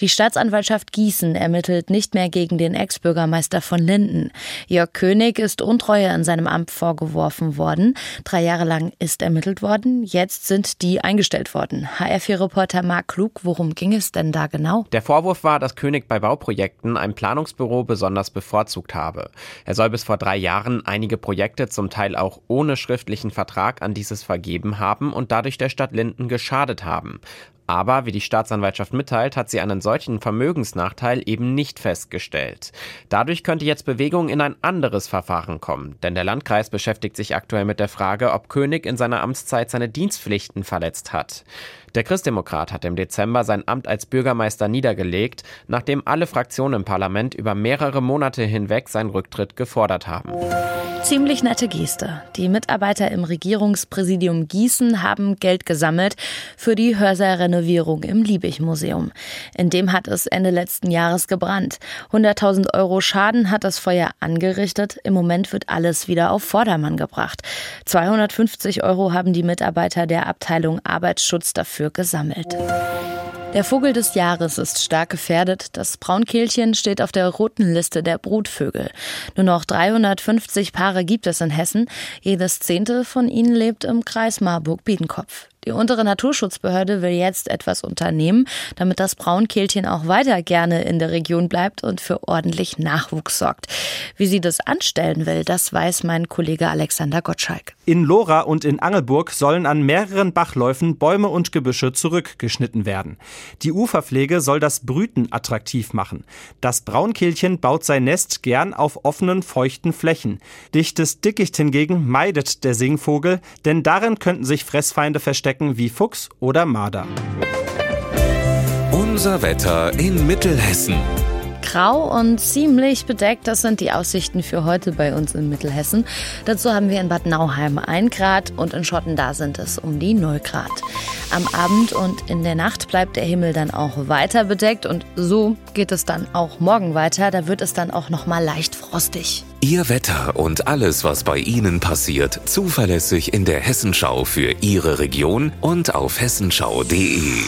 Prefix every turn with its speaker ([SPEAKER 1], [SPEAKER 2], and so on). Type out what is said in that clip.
[SPEAKER 1] Die Staatsanwaltschaft Gießen ermittelt nicht mehr gegen den Ex-Bürgermeister von Linden. Jörg König ist Untreue in seinem Amt vorgeworfen worden. Drei Jahre lang ist ermittelt worden. Jetzt sind die eingestellt worden. HR4-Reporter Marc Klug, worum ging es denn da genau?
[SPEAKER 2] Der Vorwurf war, dass König bei Bauprojekten ein Planungsbüro besonders bevorzugt habe. Er soll bis vor drei Jahren einige Projekte zum Teil auch ohne schriftlichen Vertrag an dieses vergeben haben und dadurch der Stadt Linden geschadet haben. Aber wie die Staatsanwaltschaft mitteilt, hat sie einen solchen Vermögensnachteil eben nicht festgestellt. Dadurch könnte jetzt Bewegung in ein anderes Verfahren kommen, denn der Landkreis beschäftigt sich aktuell mit der Frage, ob König in seiner Amtszeit seine Dienstpflichten verletzt hat. Der Christdemokrat hat im Dezember sein Amt als Bürgermeister niedergelegt, nachdem alle Fraktionen im Parlament über mehrere Monate hinweg seinen Rücktritt gefordert haben.
[SPEAKER 1] Ziemlich nette Geste. Die Mitarbeiter im Regierungspräsidium Gießen haben Geld gesammelt für die Hörsaalrenovierung im Liebig-Museum. In dem hat es Ende letzten Jahres gebrannt. 100.000 Euro Schaden hat das Feuer angerichtet. Im Moment wird alles wieder auf Vordermann gebracht. 250 Euro haben die Mitarbeiter der Abteilung Arbeitsschutz dafür gesammelt. Der Vogel des Jahres ist stark gefährdet. Das Braunkehlchen steht auf der roten Liste der Brutvögel. Nur noch 350 Paare gibt es in Hessen. Jedes zehnte von ihnen lebt im Kreis Marburg-Biedenkopf. Die untere Naturschutzbehörde will jetzt etwas unternehmen, damit das Braunkehlchen auch weiter gerne in der Region bleibt und für ordentlich Nachwuchs sorgt. Wie sie das anstellen will, das weiß mein Kollege Alexander Gottschalk.
[SPEAKER 3] In Lora und in Angelburg sollen an mehreren Bachläufen Bäume und Gebüsche zurückgeschnitten werden. Die Uferpflege soll das Brüten attraktiv machen. Das Braunkehlchen baut sein Nest gern auf offenen, feuchten Flächen. Dichtes Dickicht hingegen meidet der Singvogel, denn darin könnten sich Fressfeinde verstecken wie Fuchs oder Marder.
[SPEAKER 4] Unser Wetter in Mittelhessen.
[SPEAKER 1] Grau und ziemlich bedeckt, das sind die Aussichten für heute bei uns in Mittelhessen. Dazu haben wir in Bad Nauheim 1 Grad und in Schotten da sind es um die 0 Grad. Am Abend und in der Nacht bleibt der Himmel dann auch weiter bedeckt und so geht es dann auch morgen weiter. Da wird es dann auch noch mal leicht frostig.
[SPEAKER 4] Ihr Wetter und alles, was bei Ihnen passiert, zuverlässig in der Hessenschau für Ihre Region und auf hessenschau.de.